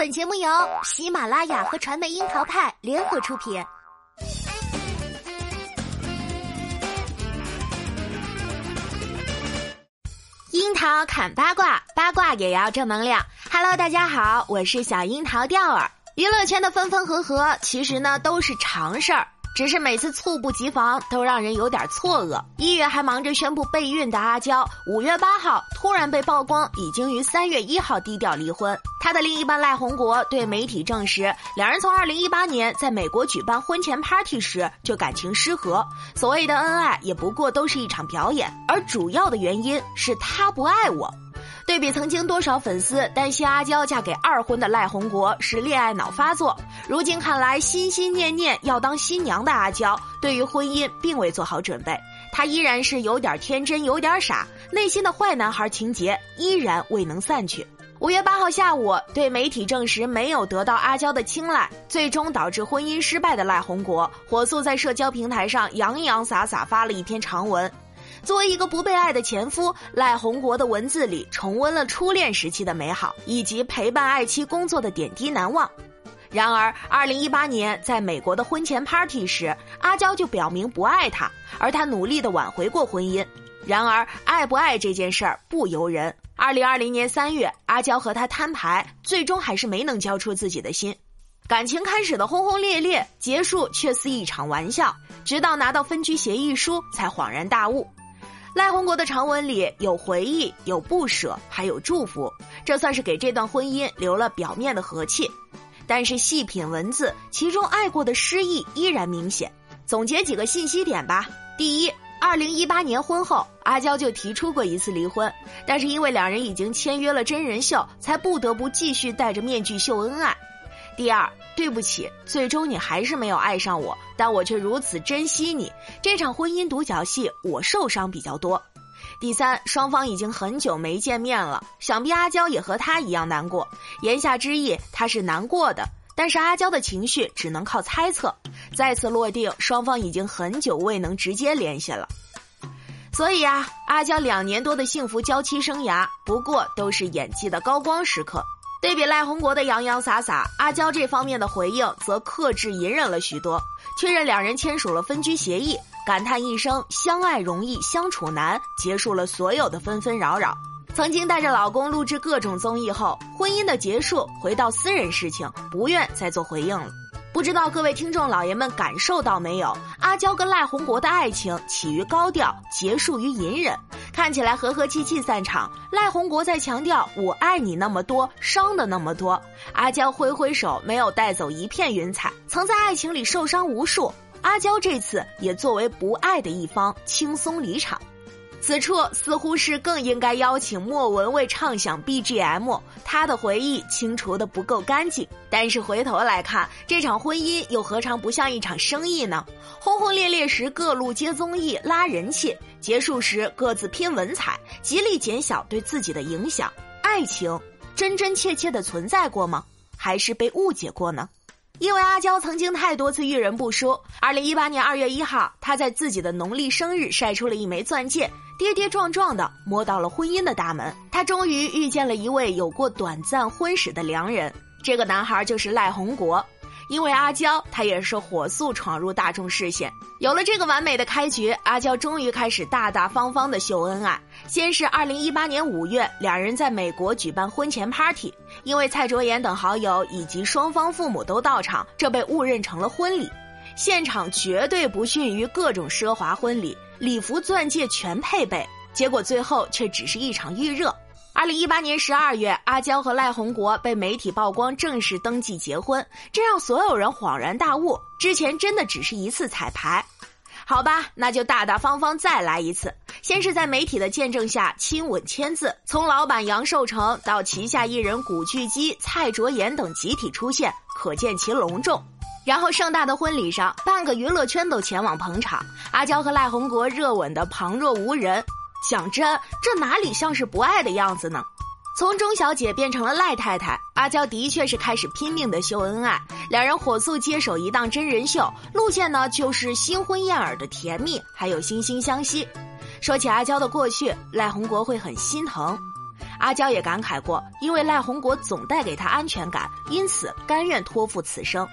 本节目由喜马拉雅和传媒樱桃派联合出品。樱桃砍八卦，八卦也要正能量。Hello，大家好，我是小樱桃钓儿。娱乐圈的分分合合，其实呢都是常事儿。只是每次猝不及防，都让人有点错愕。一月还忙着宣布备孕的阿娇，五月八号突然被曝光已经于三月一号低调离婚。她的另一半赖宏国对媒体证实，两人从二零一八年在美国举办婚前 party 时就感情失和，所谓的恩爱也不过都是一场表演，而主要的原因是他不爱我。对比曾经多少粉丝担心阿娇嫁给二婚的赖宏国是恋爱脑发作，如今看来心心念念要当新娘的阿娇对于婚姻并未做好准备，她依然是有点天真有点傻，内心的坏男孩情节依然未能散去。五月八号下午，对媒体证实没有得到阿娇的青睐，最终导致婚姻失败的赖宏国火速在社交平台上洋洋洒洒发了一篇长文。作为一个不被爱的前夫，赖宏国的文字里重温了初恋时期的美好，以及陪伴爱妻工作的点滴难忘。然而，二零一八年在美国的婚前 party 时，阿娇就表明不爱他，而他努力的挽回过婚姻。然而，爱不爱这件事儿不由人。二零二零年三月，阿娇和他摊牌，最终还是没能交出自己的心。感情开始的轰轰烈烈，结束却似一场玩笑。直到拿到分居协议书，才恍然大悟。赖宏国的长文里有回忆，有不舍，还有祝福，这算是给这段婚姻留了表面的和气。但是细品文字，其中爱过的诗意依然明显。总结几个信息点吧：第一，二零一八年婚后，阿娇就提出过一次离婚，但是因为两人已经签约了真人秀，才不得不继续戴着面具秀恩爱。第二，对不起，最终你还是没有爱上我，但我却如此珍惜你。这场婚姻独角戏，我受伤比较多。第三，双方已经很久没见面了，想必阿娇也和他一样难过。言下之意，他是难过的，但是阿娇的情绪只能靠猜测。再次落定，双方已经很久未能直接联系了。所以啊，阿娇两年多的幸福娇妻生涯，不过都是演技的高光时刻。对比赖宏国的洋洋洒洒，阿娇这方面的回应则克制隐忍了许多，确认两人签署了分居协议，感叹一声相爱容易相处难，结束了所有的纷纷扰扰。曾经带着老公录制各种综艺后，婚姻的结束回到私人事情，不愿再做回应了。不知道各位听众老爷们感受到没有？阿娇跟赖宏国的爱情起于高调，结束于隐忍。看起来和和气气散场，赖宏国在强调“我爱你那么多，伤的那么多”。阿娇挥挥手，没有带走一片云彩。曾在爱情里受伤无数，阿娇这次也作为不爱的一方轻松离场。此处似乎是更应该邀请莫文蔚唱响 BGM，她的回忆清除的不够干净。但是回头来看，这场婚姻又何尝不像一场生意呢？轰轰烈烈时各路接综艺拉人气，结束时各自拼文采，极力减小对自己的影响。爱情真真切切的存在过吗？还是被误解过呢？因为阿娇曾经太多次遇人不淑。二零一八年二月一号，她在自己的农历生日晒出了一枚钻戒，跌跌撞撞的摸到了婚姻的大门。他终于遇见了一位有过短暂婚史的良人，这个男孩就是赖宏国。因为阿娇，他也是火速闯入大众视线。有了这个完美的开局，阿娇终于开始大大方方的秀恩爱。先是二零一八年五月，两人在美国举办婚前 party，因为蔡卓妍等好友以及双方父母都到场，这被误认成了婚礼。现场绝对不逊于各种奢华婚礼，礼服、钻戒全配备。结果最后却只是一场预热。二零一八年十二月，阿娇和赖宏国被媒体曝光正式登记结婚，这让所有人恍然大悟：之前真的只是一次彩排。好吧，那就大大方方再来一次。先是在媒体的见证下亲吻签字，从老板杨受成到旗下艺人古巨基、蔡卓妍等集体出现，可见其隆重。然后盛大的婚礼上，半个娱乐圈都前往捧场，阿娇和赖宏国热吻的旁若无人。讲真，这哪里像是不爱的样子呢？从钟小姐变成了赖太太，阿娇的确是开始拼命的秀恩爱。两人火速接手一档真人秀，路线呢就是新婚燕尔的甜蜜，还有惺惺相惜。说起阿娇的过去，赖宏国会很心疼。阿娇也感慨过，因为赖红国总带给她安全感，因此甘愿托付此生。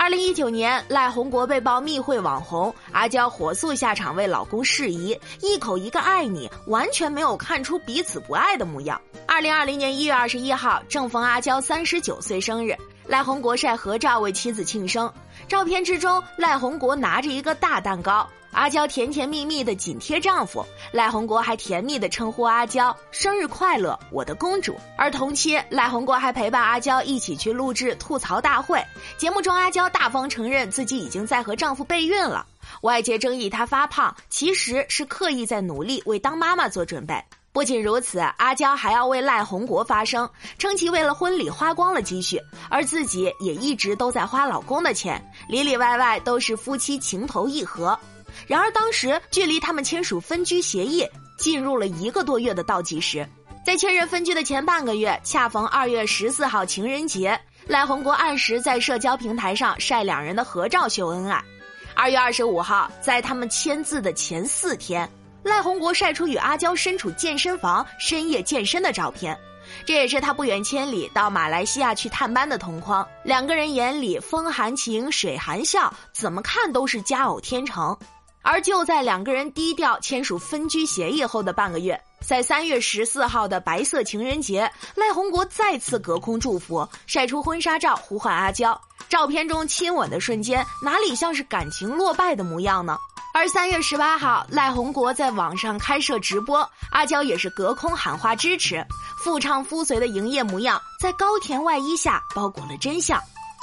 二零一九年，赖宏国被曝密会网红，阿娇火速下场为老公释疑，一口一个爱你，完全没有看出彼此不爱的模样。二零二零年一月二十一号，正逢阿娇三十九岁生日，赖宏国晒合照为妻子庆生，照片之中，赖宏国拿着一个大蛋糕。阿娇甜甜蜜蜜的紧贴丈夫，赖红国还甜蜜的称呼阿娇“生日快乐，我的公主”。而同期，赖红国还陪伴阿娇一起去录制吐槽大会。节目中，阿娇大方承认自己已经在和丈夫备孕了。外界争议她发胖，其实是刻意在努力为当妈妈做准备。不仅如此，阿娇还要为赖红国发声，称其为了婚礼花光了积蓄，而自己也一直都在花老公的钱，里里外外都是夫妻情投意合。然而，当时距离他们签署分居协议进入了一个多月的倒计时，在确认分居的前半个月，恰逢二月十四号情人节，赖宏国按时在社交平台上晒两人的合照秀恩爱。二月二十五号，在他们签字的前四天，赖宏国晒出与阿娇身处健身房深夜健身的照片，这也是他不远千里到马来西亚去探班的同框。两个人眼里风含情，水含笑，怎么看都是佳偶天成。而就在两个人低调签署分居协议后的半个月，在三月十四号的白色情人节，赖宏国再次隔空祝福，晒出婚纱照呼唤阿娇。照片中亲吻的瞬间，哪里像是感情落败的模样呢？而三月十八号，赖宏国在网上开设直播，阿娇也是隔空喊话支持，夫唱夫随的营业模样，在高甜外衣下包裹了真相。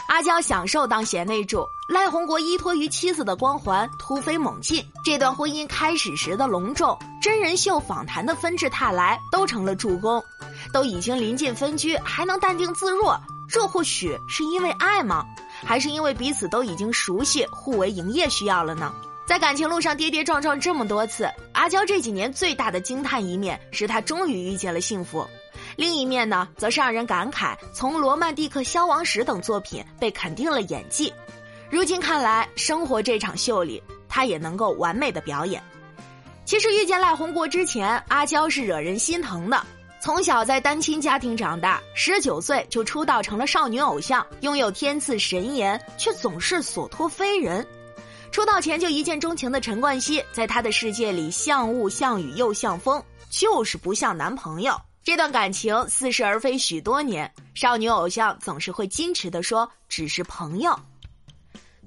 阿娇享受当贤内助，赖宏国依托于妻子的光环突飞猛进。这段婚姻开始时的隆重，真人秀访谈的纷至沓来，都成了助攻。都已经临近分居，还能淡定自若，这或许是因为爱吗？还是因为彼此都已经熟悉，互为营业需要了呢？在感情路上跌跌撞撞这么多次，阿娇这几年最大的惊叹一面是她终于遇见了幸福。另一面呢，则是让人感慨，从《罗曼蒂克消亡史》等作品被肯定了演技。如今看来，生活这场秀里，他也能够完美的表演。其实遇见赖红国之前，阿娇是惹人心疼的。从小在单亲家庭长大，十九岁就出道成了少女偶像，拥有天赐神颜，却总是所托非人。出道前就一见钟情的陈冠希，在他的世界里像雾像雨又像风，就是不像男朋友。这段感情似是而非许多年，少女偶像总是会矜持地说只是朋友。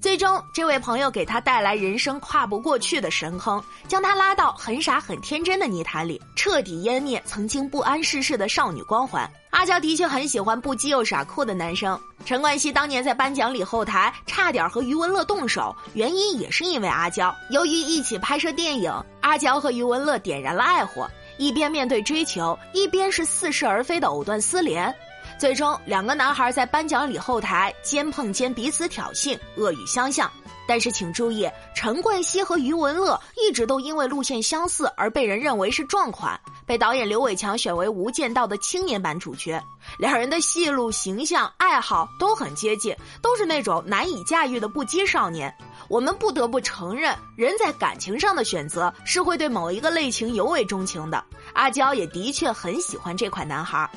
最终，这位朋友给她带来人生跨不过去的深坑，将她拉到很傻很天真的泥潭里，彻底湮灭曾经不谙世事的少女光环。阿娇的确很喜欢不羁又耍酷的男生。陈冠希当年在颁奖礼后台差点和余文乐动手，原因也是因为阿娇。由于一起拍摄电影，阿娇和余文乐点燃了爱火。一边面对追求，一边是似是而非的藕断丝连，最终两个男孩在颁奖礼后台肩碰肩，彼此挑衅，恶语相向。但是请注意，陈冠希和余文乐一直都因为路线相似而被人认为是撞款，被导演刘伟强选为《无间道》的青年版主角。两人的戏路、形象、爱好都很接近，都是那种难以驾驭的不羁少年。我们不得不承认，人在感情上的选择是会对某一个类型尤为钟情的。阿娇也的确很喜欢这款男孩。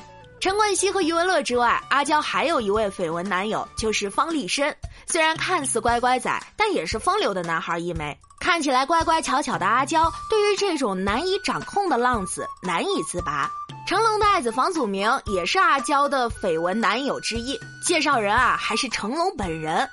陈冠希和余文乐之外，阿娇还有一位绯闻男友，就是方力申。虽然看似乖乖仔，但也是风流的男孩一枚。看起来乖乖巧巧的阿娇，对于这种难以掌控的浪子难以自拔。成龙的爱子房祖名也是阿娇的绯闻男友之一。介绍人啊，还是成龙本人。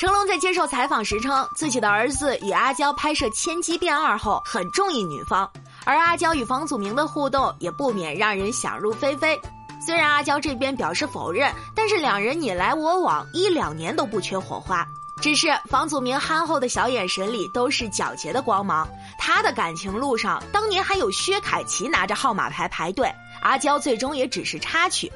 成龙在接受采访时称，自己的儿子与阿娇拍摄《千机变二》后，很中意女方，而阿娇与房祖名的互动也不免让人想入非非。虽然阿娇这边表示否认，但是两人你来我往一两年都不缺火花。只是房祖名憨厚的小眼神里都是皎洁的光芒，他的感情路上当年还有薛凯琪拿着号码牌排队，阿娇最终也只是插曲。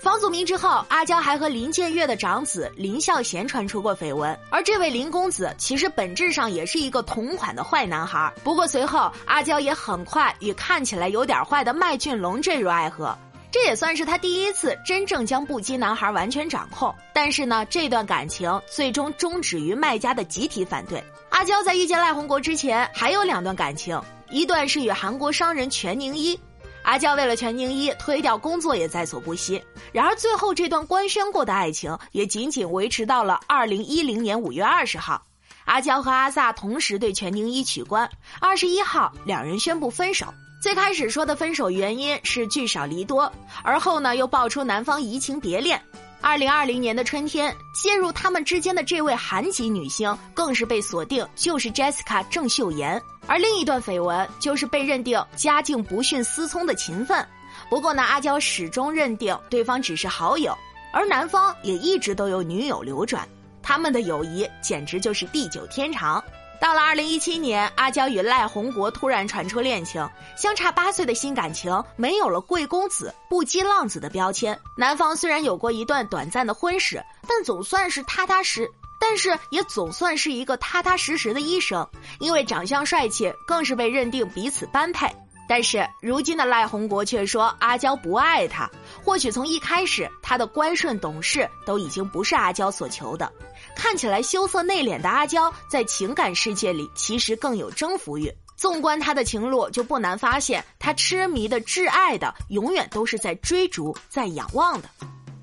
房祖名之后，阿娇还和林建岳的长子林孝贤传出过绯闻，而这位林公子其实本质上也是一个同款的坏男孩。不过随后，阿娇也很快与看起来有点坏的麦浚龙坠入爱河，这也算是他第一次真正将不羁男孩完全掌控。但是呢，这段感情最终终止于卖家的集体反对。阿娇在遇见赖红国之前，还有两段感情，一段是与韩国商人全宁一。阿娇为了全宁一推掉工作也在所不惜。然而最后这段官宣过的爱情也仅仅维持到了二零一零年五月二十号，阿娇和阿萨同时对全宁一取关。二十一号两人宣布分手。最开始说的分手原因是聚少离多，而后呢又爆出男方移情别恋。二零二零年的春天，介入他们之间的这位韩籍女星，更是被锁定就是 Jessica 郑秀妍。而另一段绯闻，就是被认定家境不逊思聪的秦奋。不过呢，阿娇始终认定对方只是好友，而男方也一直都有女友流转，他们的友谊简直就是地久天长。到了二零一七年，阿娇与赖宏国突然传出恋情，相差八岁的新感情没有了贵公子、不羁浪子的标签。男方虽然有过一段短暂的婚史，但总算是踏踏实，但是也总算是一个踏踏实实的医生，因为长相帅气，更是被认定彼此般配。但是如今的赖宏国却说阿娇不爱他，或许从一开始他的乖顺懂事都已经不是阿娇所求的。看起来羞涩内敛的阿娇，在情感世界里其实更有征服欲。纵观他的情路，就不难发现，他痴迷的、挚爱的，永远都是在追逐、在仰望的。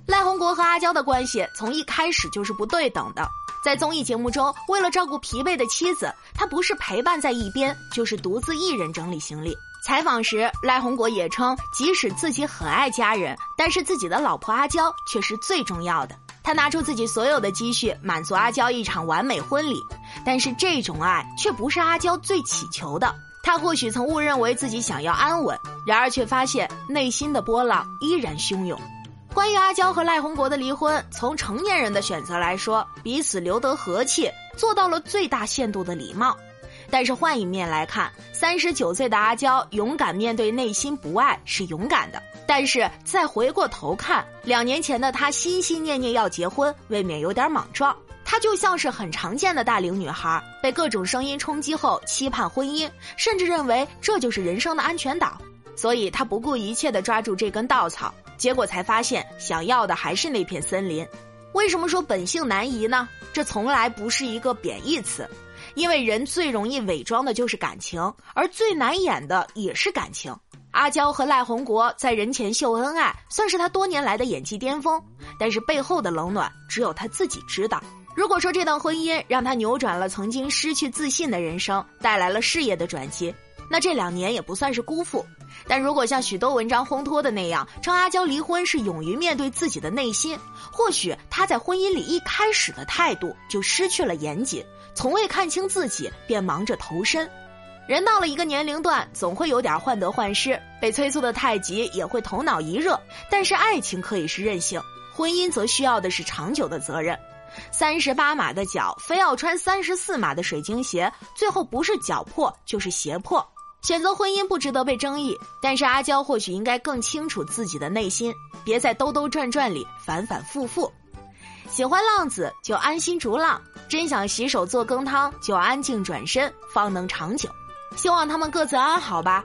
赖宏国和阿娇的关系从一开始就是不对等的。在综艺节目中，为了照顾疲惫的妻子，他不是陪伴在一边，就是独自一人整理行李。采访时，赖宏国也称，即使自己很爱家人，但是自己的老婆阿娇却是最重要的。他拿出自己所有的积蓄，满足阿娇一场完美婚礼，但是这种爱却不是阿娇最祈求的。他或许曾误认为自己想要安稳，然而却发现内心的波浪依然汹涌。关于阿娇和赖宏国的离婚，从成年人的选择来说，彼此留得和气，做到了最大限度的礼貌。但是换一面来看，三十九岁的阿娇勇敢面对内心不爱是勇敢的，但是再回过头看，两年前的她心心念念要结婚，未免有点莽撞。她就像是很常见的大龄女孩，被各种声音冲击后期盼婚姻，甚至认为这就是人生的安全岛，所以她不顾一切地抓住这根稻草，结果才发现想要的还是那片森林。为什么说本性难移呢？这从来不是一个贬义词。因为人最容易伪装的就是感情，而最难演的也是感情。阿娇和赖宏国在人前秀恩爱，算是他多年来的演技巅峰，但是背后的冷暖只有他自己知道。如果说这段婚姻让他扭转了曾经失去自信的人生，带来了事业的转机，那这两年也不算是辜负。但如果像许多文章烘托的那样，称阿娇离婚是勇于面对自己的内心，或许她在婚姻里一开始的态度就失去了严谨。从未看清自己，便忙着投身。人到了一个年龄段，总会有点患得患失，被催促的太急，也会头脑一热。但是爱情可以是任性，婚姻则需要的是长久的责任。三十八码的脚，非要穿三十四码的水晶鞋，最后不是脚破就是鞋破。选择婚姻不值得被争议，但是阿娇或许应该更清楚自己的内心，别在兜兜转转里反反复复。喜欢浪子就安心逐浪，真想洗手做羹汤就安静转身，方能长久。希望他们各自安好吧。